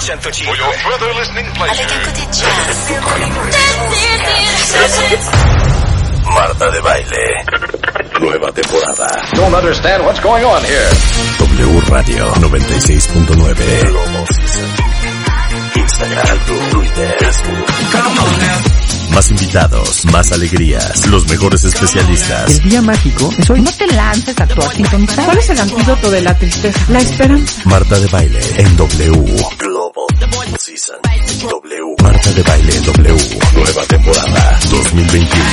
For your further listening pleasure. Avec un côté jazz. Marta de Baile. Nueva temporada. Don't understand what's going on here. W Radio 96.9. Instagram, Twitter, Facebook. Más invitados, más alegrías, los mejores especialistas. El día mágico es hoy. No te lances a tu. ¿Cuál es el antídoto de la tristeza? La esperanza. Marta de Baile en W. W. Marta de Baile W. Nueva temporada 2021.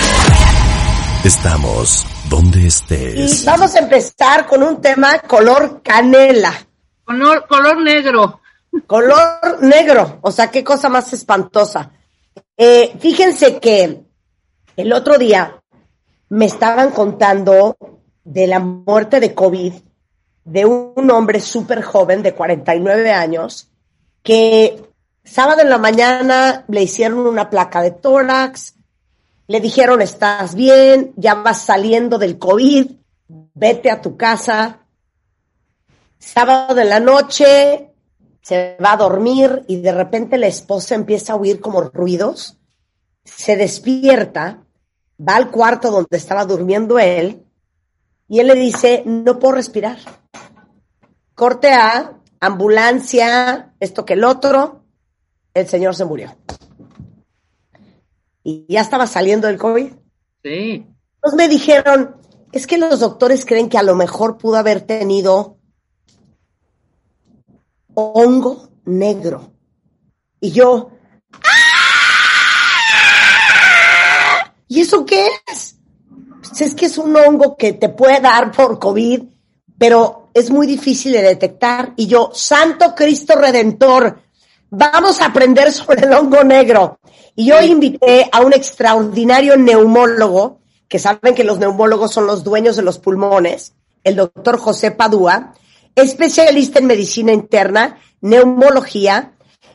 Estamos donde Y estés. vamos a empezar con un tema color canela, Color, color negro. color negro, o sea, qué cosa más espantosa. Eh, fíjense que el otro día me estaban contando de la muerte de COVID de un hombre súper joven de 49 años que sábado en la mañana le hicieron una placa de tórax, le dijeron estás bien, ya vas saliendo del COVID, vete a tu casa. Sábado en la noche se va a dormir y de repente la esposa empieza a oír como ruidos, se despierta, va al cuarto donde estaba durmiendo él y él le dice, no puedo respirar. Corte A, ambulancia, esto que el otro, el señor se murió. Y ya estaba saliendo del COVID. Sí. Entonces me dijeron, es que los doctores creen que a lo mejor pudo haber tenido hongo negro. Y yo, ¡ah! ¿y eso qué es? Pues es que es un hongo que te puede dar por COVID, pero es muy difícil de detectar. Y yo, Santo Cristo Redentor, vamos a aprender sobre el hongo negro. Y yo invité a un extraordinario neumólogo, que saben que los neumólogos son los dueños de los pulmones, el doctor José Padua, especialista en medicina interna, neumología,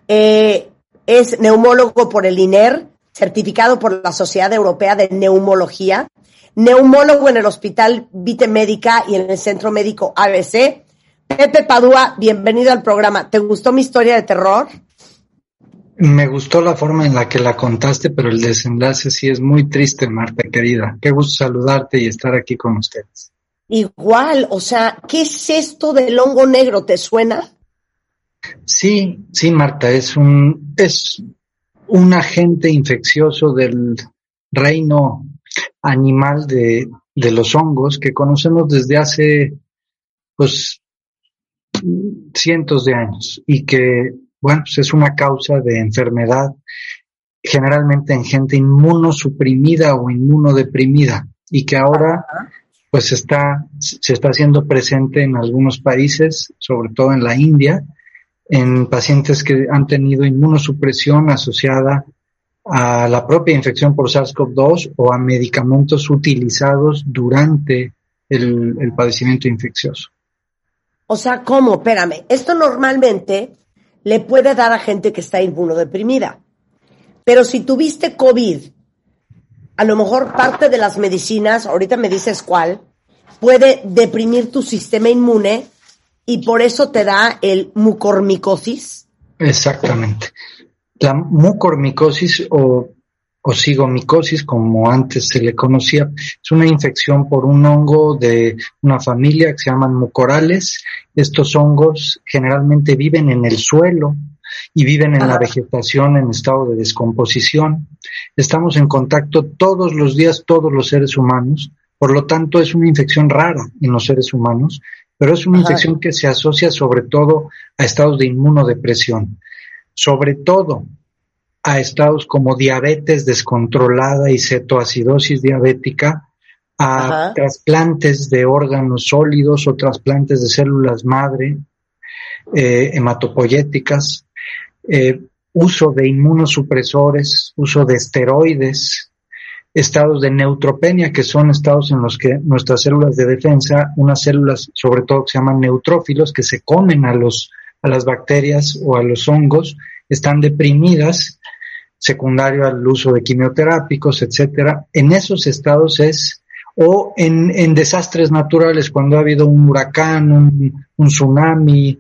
eh, es neumólogo por el INER, certificado por la Sociedad Europea de Neumología, neumólogo en el Hospital Vite Médica y en el Centro Médico ABC. Pepe Padua, bienvenido al programa. ¿Te gustó mi historia de terror? Me gustó la forma en la que la contaste, pero el desenlace sí es muy triste, Marta, querida. Qué gusto saludarte y estar aquí con ustedes. Igual, o sea, ¿qué es esto del hongo negro? ¿Te suena? Sí, sí, Marta, es un, es un agente infeccioso del reino animal de, de los hongos que conocemos desde hace, pues, cientos de años y que, bueno, pues es una causa de enfermedad generalmente en gente inmunosuprimida o inmunodeprimida y que ahora pues está, se está haciendo presente en algunos países, sobre todo en la India, en pacientes que han tenido inmunosupresión asociada a la propia infección por SARS-CoV-2 o a medicamentos utilizados durante el, el padecimiento infeccioso. O sea, ¿cómo? Espérame. Esto normalmente le puede dar a gente que está inmunodeprimida. Pero si tuviste COVID, a lo mejor parte de las medicinas, ahorita me dices cuál, puede deprimir tu sistema inmune y por eso te da el mucormicosis. Exactamente. La mucormicosis o, o sigomicosis, como antes se le conocía, es una infección por un hongo de una familia que se llaman mucorales. Estos hongos generalmente viven en el suelo y viven en la vegetación en estado de descomposición. Estamos en contacto todos los días, todos los seres humanos. Por lo tanto, es una infección rara en los seres humanos, pero es una Ajá. infección que se asocia sobre todo a estados de inmunodepresión, sobre todo a estados como diabetes descontrolada y cetoacidosis diabética, a Ajá. trasplantes de órganos sólidos o trasplantes de células madre, eh, hematopoyéticas, eh, uso de inmunosupresores, uso de esteroides, estados de neutropenia, que son estados en los que nuestras células de defensa, unas células sobre todo que se llaman neutrófilos, que se comen a los a las bacterias o a los hongos, están deprimidas, secundario al uso de quimioterápicos, etcétera. En esos estados es o en, en desastres naturales, cuando ha habido un huracán, un, un tsunami,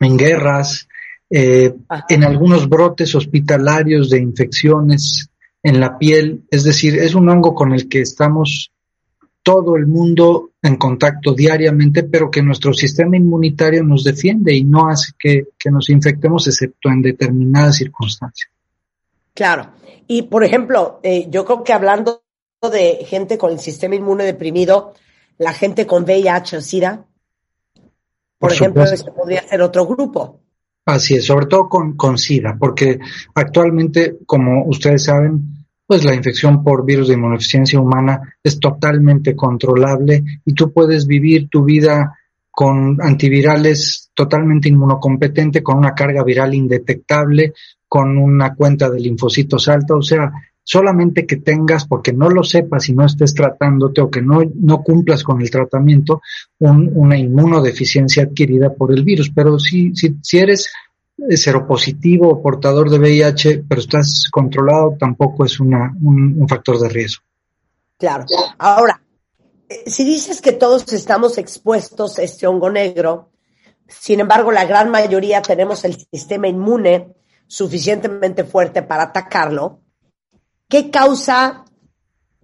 en guerras, eh, en algunos brotes hospitalarios de infecciones en la piel, es decir, es un hongo con el que estamos todo el mundo en contacto diariamente, pero que nuestro sistema inmunitario nos defiende y no hace que, nos infectemos excepto en determinadas circunstancias. Claro. Y, por ejemplo, eh, yo creo que hablando de gente con el sistema inmune deprimido, la gente con VIH o SIDA, por, ejemplo, ese podría ser otro grupo. Así es, sobre todo con, con SIDA, porque actualmente, como ustedes saben, pues la infección por virus de inmunodeficiencia humana es totalmente controlable y tú puedes vivir tu vida con antivirales totalmente inmunocompetente, con una carga viral indetectable, con una cuenta de linfocitos alta, o sea, solamente que tengas, porque no lo sepas y no estés tratándote o que no, no cumplas con el tratamiento, una inmunodeficiencia adquirida por el virus. Pero si, si, si eres seropositivo o portador de VIH, pero estás controlado, tampoco es una, un, factor de riesgo. Claro. Ahora, si dices que todos estamos expuestos a este hongo negro, sin embargo, la gran mayoría tenemos el sistema inmune suficientemente fuerte para atacarlo, ¿qué causa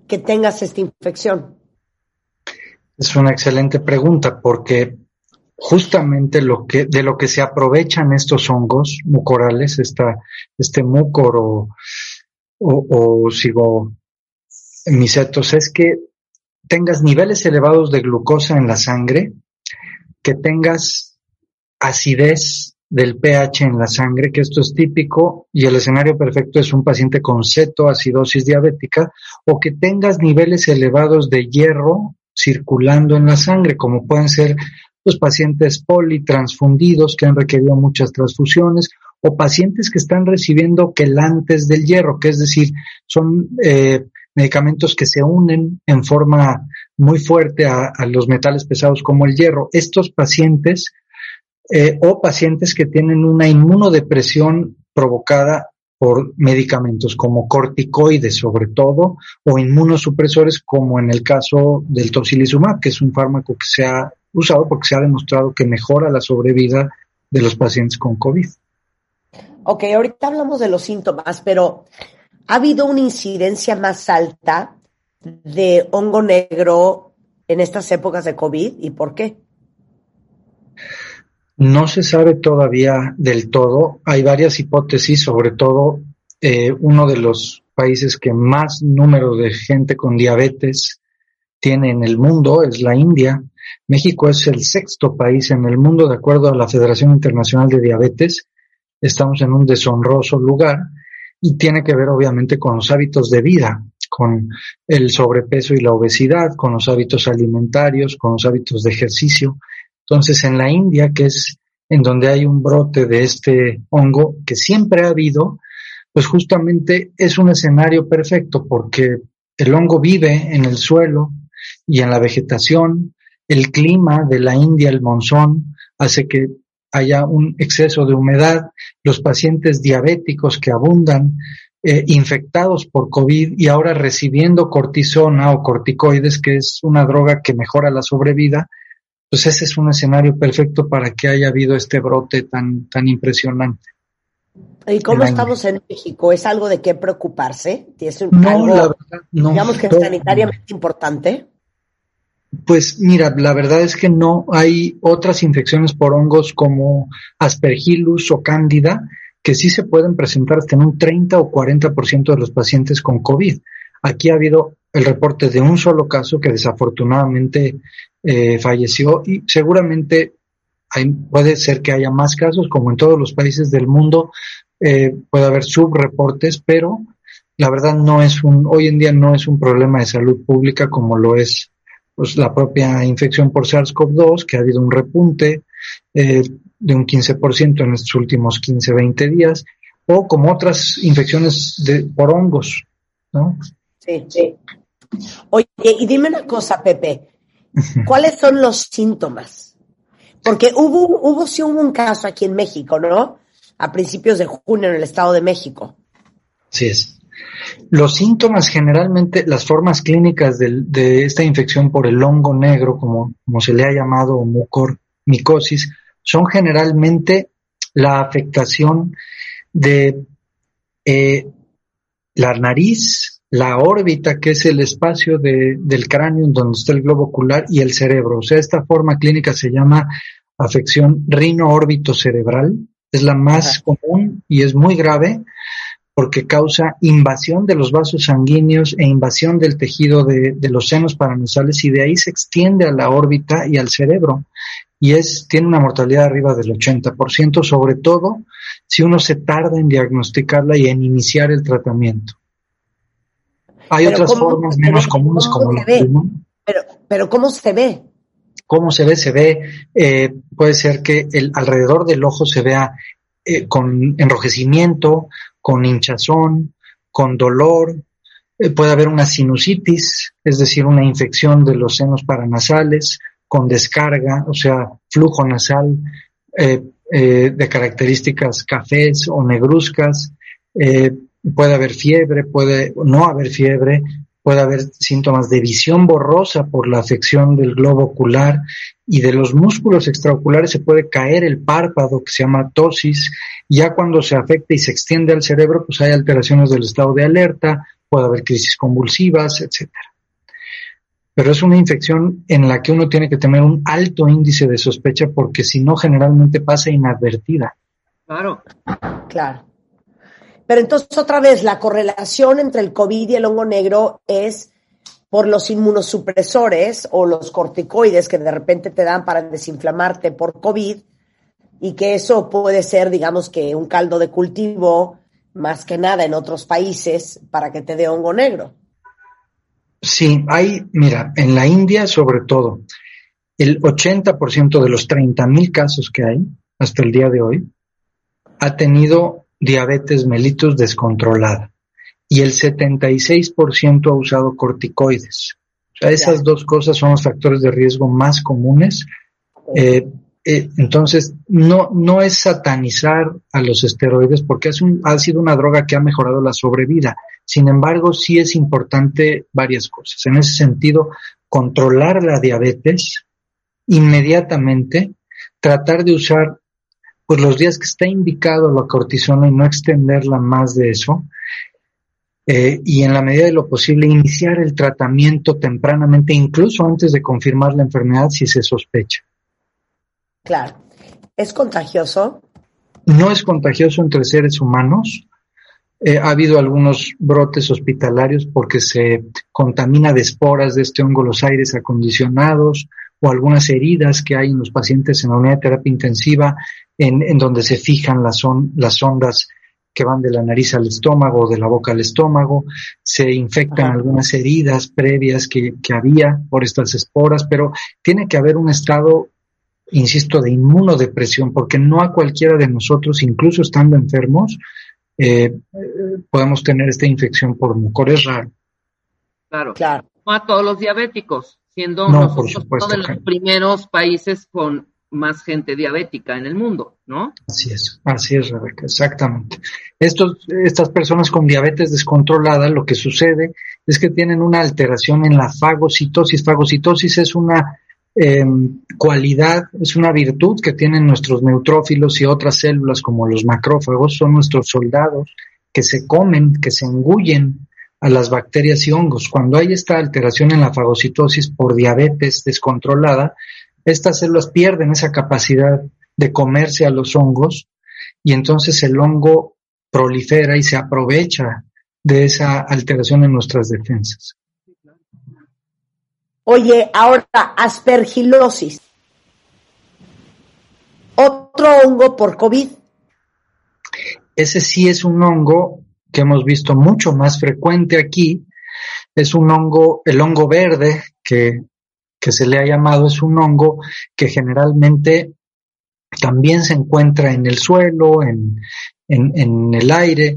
que tengas esta infección? Es una excelente pregunta porque justamente lo que, de lo que se aprovechan estos hongos mucorales, esta, este mucor o, o, sigo misetos, es que tengas niveles elevados de glucosa en la sangre, que tengas acidez del pH en la sangre, que esto es típico, y el escenario perfecto es un paciente con cetoacidosis diabética, o que tengas niveles elevados de hierro circulando en la sangre, como pueden ser los pacientes politransfundidos que han requerido muchas transfusiones o pacientes que están recibiendo quelantes del hierro, que es decir, son eh, medicamentos que se unen en forma muy fuerte a, los metales pesados como el hierro. Estos pacientes eh, o pacientes que tienen una inmunodepresión provocada por medicamentos como corticoides sobre todo o inmunosupresores como en el caso del tocilizumab, que es un fármaco que se ha usado porque se ha demostrado que mejora la sobrevida de los pacientes con COVID. Ok, ahorita hablamos de los síntomas, pero ¿ha habido una incidencia más alta de hongo negro en estas épocas de COVID y por qué? No se sabe todavía del todo. Hay varias hipótesis, sobre todo eh, uno de los países que más número de gente con diabetes tiene en el mundo es la India. México es el sexto país en el mundo, de acuerdo a la Federación Internacional de Diabetes. Estamos en un deshonroso lugar y tiene que ver obviamente con los hábitos de vida, con el sobrepeso y la obesidad, con los hábitos alimentarios, con los hábitos de ejercicio. Entonces, en la India, que es en donde hay un brote de este hongo, que siempre ha habido, pues justamente es un escenario perfecto porque el hongo vive en el suelo y en la vegetación, el clima de la India, el monzón, hace que haya un exceso de humedad, los pacientes diabéticos que abundan, eh, infectados por COVID y ahora recibiendo cortisona o corticoides, que es una droga que mejora la sobrevida, pues ese es un escenario perfecto para que haya habido este brote tan, tan impresionante. ¿Y cómo estamos en México? ¿Es algo de qué preocuparse? ¿Es no, la verdad, no, digamos que es sanitariamente importante? Pues mira, la verdad es que no hay otras infecciones por hongos como aspergillus o cándida que sí se pueden presentar hasta en un 30 o 40% de los pacientes con COVID. Aquí ha habido el reporte de un solo caso que desafortunadamente eh, falleció y seguramente hay, puede ser que haya más casos, como en todos los países del mundo, eh, puede haber subreportes, pero la verdad no es un, hoy en día no es un problema de salud pública como lo es pues la propia infección por SARS-CoV-2, que ha habido un repunte eh, de un 15% en estos últimos 15, 20 días, o como otras infecciones de, por hongos, ¿no? Sí, sí. Oye, y dime una cosa, Pepe, ¿cuáles son los síntomas? Porque hubo, hubo sí hubo un caso aquí en México, ¿no? A principios de junio en el Estado de México. Sí es. Los síntomas generalmente, las formas clínicas de, esta infección por el hongo negro, como, como se le ha llamado, o mucormicosis, son generalmente la afectación de eh, la nariz, la órbita, que es el espacio de, del cráneo en donde está el globo ocular, y el cerebro. O sea, esta forma clínica se llama afección rino-órbito cerebral. Es la más común y es muy grave porque causa invasión de los vasos sanguíneos e invasión del tejido de, de, los senos paranasales y de ahí se extiende a la órbita y al cerebro. Y es, tiene una mortalidad arriba del 80%, sobre todo si uno se tarda en diagnosticarla y en iniciar el tratamiento. Hay otras ¿cómo formas menos ve? comunes ¿Cómo como la. Pero, pero ¿cómo se ve? ¿Cómo se ve? Se ve, eh, puede ser que el, alrededor del ojo se vea eh, con enrojecimiento, con hinchazón, con dolor, eh, puede haber una sinusitis, es decir, una infección de los senos paranasales, con descarga, o sea, flujo nasal eh, eh, de características cafés o negruzcas, puede haber fiebre, puede no haber fiebre, puede haber síntomas de visión borrosa por la afección del globo ocular y de los músculos extraoculares se puede caer el párpado que se llama tosis. Ya cuando se afecta y se extiende al cerebro, pues hay alteraciones del estado de alerta, puede haber crisis convulsivas, etcétera. Pero es una infección en la que uno tiene que tener un alto índice de sospecha porque si no generalmente pasa inadvertida. Claro. Claro. Pero entonces otra vez la correlación entre el COVID y el hongo negro es por los inmunosupresores o los corticoides que de repente te dan para desinflamarte por COVID y que eso puede ser, digamos que un caldo de cultivo más que nada en otros países para que te dé hongo negro. Sí, hay, mira, en la India sobre todo, el 80% de los 30.000 casos que hay hasta el día de hoy ha tenido diabetes mellitus descontrolada y el 76% ha usado corticoides. O sea, esas dos cosas son los factores de riesgo más comunes. Eh, eh, entonces, no, no es satanizar a los esteroides porque es un, ha sido una droga que ha mejorado la sobrevida. Sin embargo, sí es importante varias cosas. En ese sentido, controlar la diabetes inmediatamente, tratar de usar pues los días que está indicado la cortisona y no extenderla más de eso, eh, y en la medida de lo posible iniciar el tratamiento tempranamente, incluso antes de confirmar la enfermedad si se sospecha. Claro. ¿Es contagioso? No es contagioso entre seres humanos. Eh, ha habido algunos brotes hospitalarios porque se contamina de esporas de este hongo los aires acondicionados o algunas heridas que hay en los pacientes en la unidad de terapia intensiva en, en donde se fijan las, on, las ondas que van de la nariz al estómago o de la boca al estómago, se infectan Ajá. algunas heridas previas que, que había por estas esporas, pero tiene que haber un estado insisto, de inmunodepresión, porque no a cualquiera de nosotros, incluso estando enfermos, eh, podemos tener esta infección por mucor. Es raro. Claro. claro. No a todos los diabéticos, siendo no, nosotros supuesto, uno de los primeros países con más gente diabética en el mundo, ¿no? Así es, así es, Rebeca, exactamente. Estos, estas personas con diabetes descontrolada, lo que sucede es que tienen una alteración en la fagocitosis. Fagocitosis es una eh, cualidad, es una virtud que tienen nuestros neutrófilos y otras células como los macrófagos, son nuestros soldados que se comen, que se engullen a las bacterias y hongos. Cuando hay esta alteración en la fagocitosis por diabetes descontrolada, estas células pierden esa capacidad de comerse a los hongos y entonces el hongo prolifera y se aprovecha de esa alteración en nuestras defensas. Oye, ahora, aspergilosis. Otro hongo por COVID. Ese sí es un hongo que hemos visto mucho más frecuente aquí. Es un hongo, el hongo verde que, que se le ha llamado, es un hongo que generalmente también se encuentra en el suelo, en, en, el aire,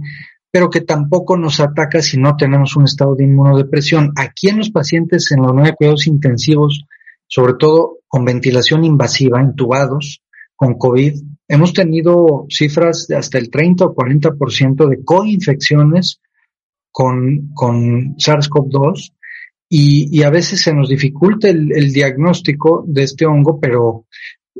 pero que tampoco nos ataca si no tenemos un estado de inmunodepresión. Aquí en los pacientes en la unidad cuidados intensivos, sobre todo con ventilación invasiva, intubados, con COVID, hemos tenido cifras de hasta el 30 o 40% de coinfecciones con, con SARS-CoV-2 y, y, a veces se nos dificulta el, el, diagnóstico de este hongo, pero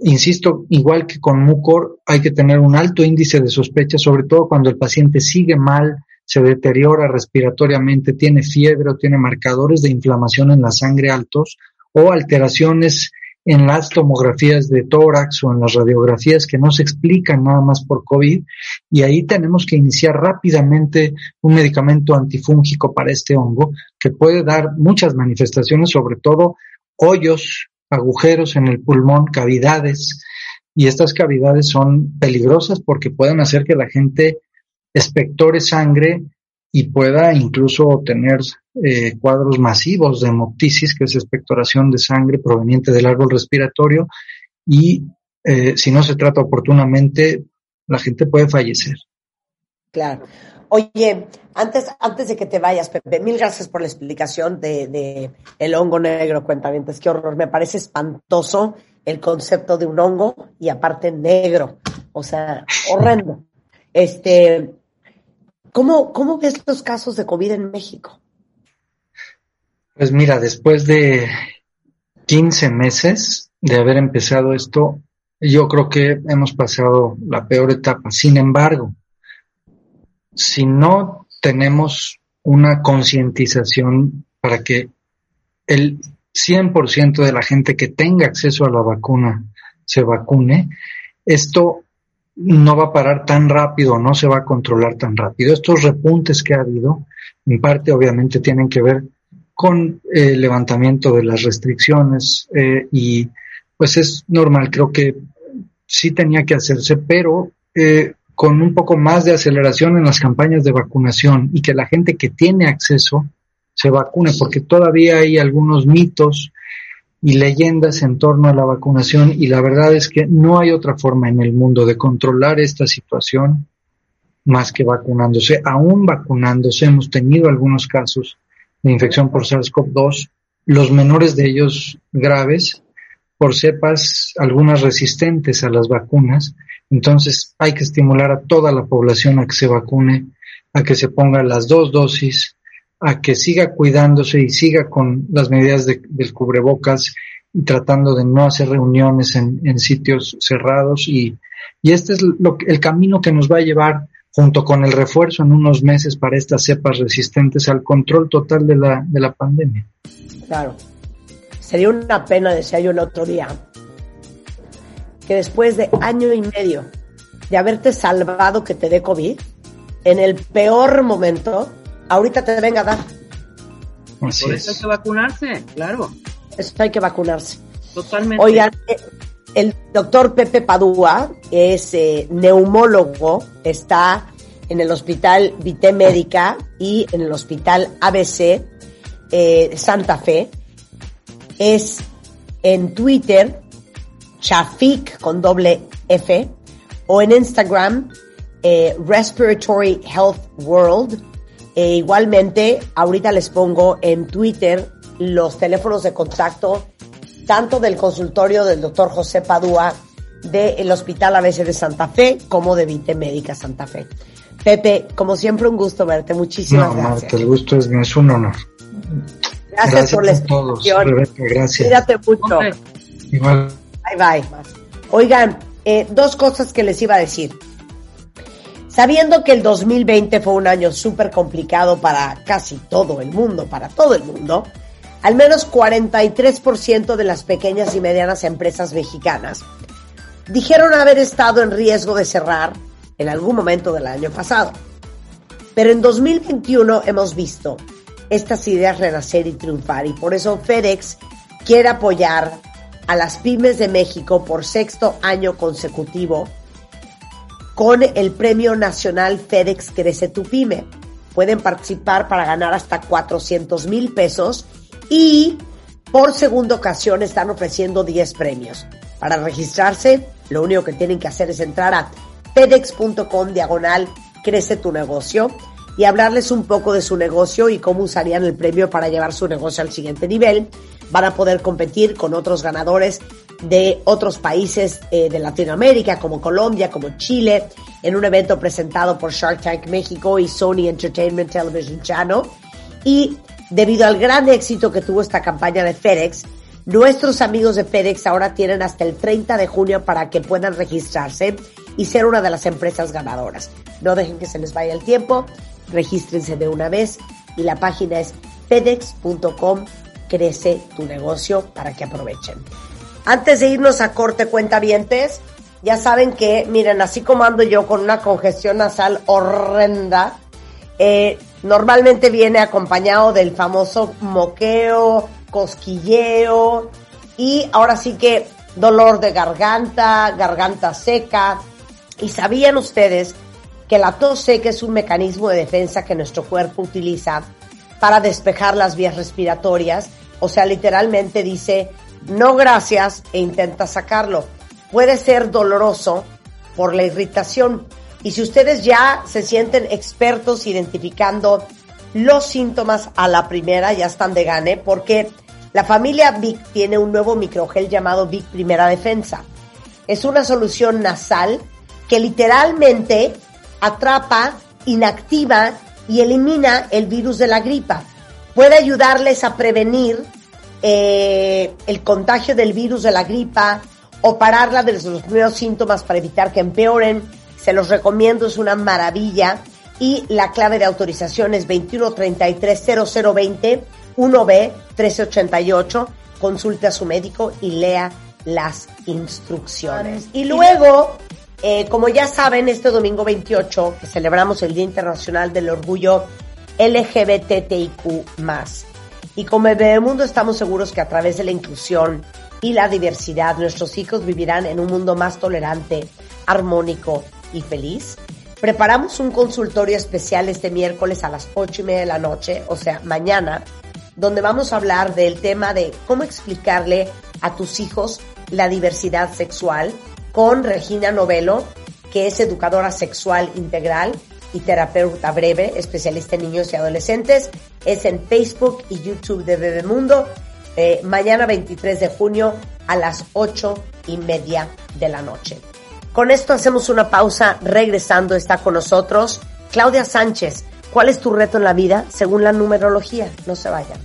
Insisto, igual que con Mucor, hay que tener un alto índice de sospecha, sobre todo cuando el paciente sigue mal, se deteriora respiratoriamente, tiene fiebre o tiene marcadores de inflamación en la sangre altos o alteraciones en las tomografías de tórax o en las radiografías que no se explican nada más por COVID y ahí tenemos que iniciar rápidamente un medicamento antifúngico para este hongo que puede dar muchas manifestaciones, sobre todo hoyos, agujeros en el pulmón, cavidades y estas cavidades son peligrosas porque pueden hacer que la gente espectore sangre y pueda incluso tener eh, cuadros masivos de hemoptisis, que es expectoración de sangre proveniente del árbol respiratorio, y eh, si no se trata oportunamente, la gente puede fallecer. Claro. Oye, antes, antes de que te vayas, Pepe, mil gracias por la explicación de, el hongo negro, cuentavientes, qué horror. Me parece espantoso el concepto de un hongo y aparte negro. O sea, horrendo. Este, ¿Cómo, ¿Cómo ves los casos de COVID en México? Pues mira, después de 15 meses de haber empezado esto, yo creo que hemos pasado la peor etapa. Sin embargo, si no tenemos una concientización para que el 100% de la gente que tenga acceso a la vacuna se vacune, esto no va a parar tan rápido, no se va a controlar tan rápido. Estos repuntes que ha habido, en parte obviamente tienen que ver con eh, el levantamiento de las restricciones eh, y pues es normal, creo que sí tenía que hacerse, pero eh, con un poco más de aceleración en las campañas de vacunación y que la gente que tiene acceso se vacune, porque todavía hay algunos mitos y leyendas en torno a la vacunación y la verdad es que no hay otra forma en el mundo de controlar esta situación más que vacunándose. Aún vacunándose hemos tenido algunos casos de infección por SARS-CoV-2, los menores de ellos graves, por cepas algunas resistentes a las vacunas. Entonces hay que estimular a toda la población a que se vacune, a que se ponga las dos dosis, a que siga cuidándose y siga con las medidas de, del cubrebocas y tratando de no hacer reuniones en, sitios cerrados y, y este es el camino que nos va a llevar junto con el refuerzo en unos meses para estas cepas resistentes al control total de la, de la pandemia. Claro. Sería una pena, decía yo el otro día, que después de año y medio de haberte salvado que te dé COVID, en el peor momento, ahorita te venga a dar. Así Por eso hay que vacunarse, claro. Eso hay que vacunarse. Totalmente. Oigan, eh, el doctor Pepe Padua es eh, neumólogo, está en el hospital Vité Médica y en el hospital ABC eh, Santa Fe. Es en Twitter, Chafik con doble F, o en Instagram, Respiratory Health World e igualmente, ahorita les pongo en Twitter los teléfonos de contacto, tanto del consultorio del doctor José Padua del Hospital ABC de Santa Fe como de Vite Médica Santa Fe. Pepe, como siempre, un gusto verte. Muchísimas no, gracias. Marta, el gusto es mío, es un honor. Gracias, Gracias por la a todos, explicación. Gracias. Cuídate mucho. Igual, Bye bye. Oigan, eh, dos cosas que les iba a decir. Sabiendo que el 2020 fue un año súper complicado para casi todo el mundo, para todo el mundo, al menos 43% de las pequeñas y medianas empresas mexicanas dijeron haber estado en riesgo de cerrar en algún momento del año pasado. Pero en 2021 hemos visto estas ideas renacer y triunfar y por eso FedEx quiere apoyar a las pymes de México por sexto año consecutivo con el Premio Nacional FedEx Crece tu Pyme. Pueden participar para ganar hasta 400 mil pesos y por segunda ocasión están ofreciendo 10 premios. Para registrarse, lo único que tienen que hacer es entrar a fedex.com diagonal crece tu negocio y hablarles un poco de su negocio y cómo usarían el premio para llevar su negocio al siguiente nivel. Van a poder competir con otros ganadores de otros países eh, de Latinoamérica, como Colombia, como Chile, en un evento presentado por Shark Tank México y Sony Entertainment Television Channel. Y debido al gran éxito que tuvo esta campaña de FedEx, Nuestros amigos de FedEx ahora tienen hasta el 30 de junio para que puedan registrarse y ser una de las empresas ganadoras. No dejen que se les vaya el tiempo, regístrense de una vez y la página es fedex.com crece tu negocio para que aprovechen. Antes de irnos a corte cuentavientes, ya saben que, miren, así como ando yo con una congestión nasal horrenda, eh, normalmente viene acompañado del famoso moqueo, cosquilleo y ahora sí que dolor de garganta, garganta seca. ¿Y sabían ustedes que la tos seca es un mecanismo de defensa que nuestro cuerpo utiliza para despejar las vías respiratorias? O sea, literalmente dice, no gracias e intenta sacarlo. Puede ser doloroso por la irritación. Y si ustedes ya se sienten expertos identificando los síntomas a la primera, ya están de gane, porque la familia Vic tiene un nuevo microgel llamado Vic Primera Defensa. Es una solución nasal que literalmente atrapa, inactiva y elimina el virus de la gripa. Puede ayudarles a prevenir eh, el contagio del virus de la gripa o pararla desde los primeros síntomas para evitar que empeoren. Se los recomiendo, es una maravilla. Y la clave de autorización es 21330020 1B 1388. Consulte a su médico y lea las instrucciones. Y luego, eh, como ya saben, este domingo 28, que celebramos el Día Internacional del Orgullo LGBTIQ+. Y como Bebemundo estamos seguros que a través de la inclusión y la diversidad, nuestros hijos vivirán en un mundo más tolerante, armónico y feliz. Preparamos un consultorio especial este miércoles a las ocho y media de la noche, o sea, mañana, donde vamos a hablar del tema de cómo explicarle a tus hijos la diversidad sexual con Regina Novelo, que es educadora sexual integral y terapeuta breve, especialista en niños y adolescentes. Es en Facebook y YouTube de Bebemundo. Eh, mañana 23 de junio a las ocho y media de la noche. Con esto hacemos una pausa. Regresando está con nosotros Claudia Sánchez. ¿Cuál es tu reto en la vida según la numerología? No se vayan.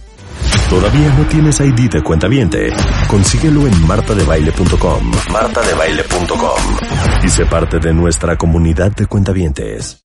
¿Todavía no tienes ID de cuenta viente? Consíguelo en martadebaile.com. Martadebaile.com. Y sé parte de nuestra comunidad de cuentavientes.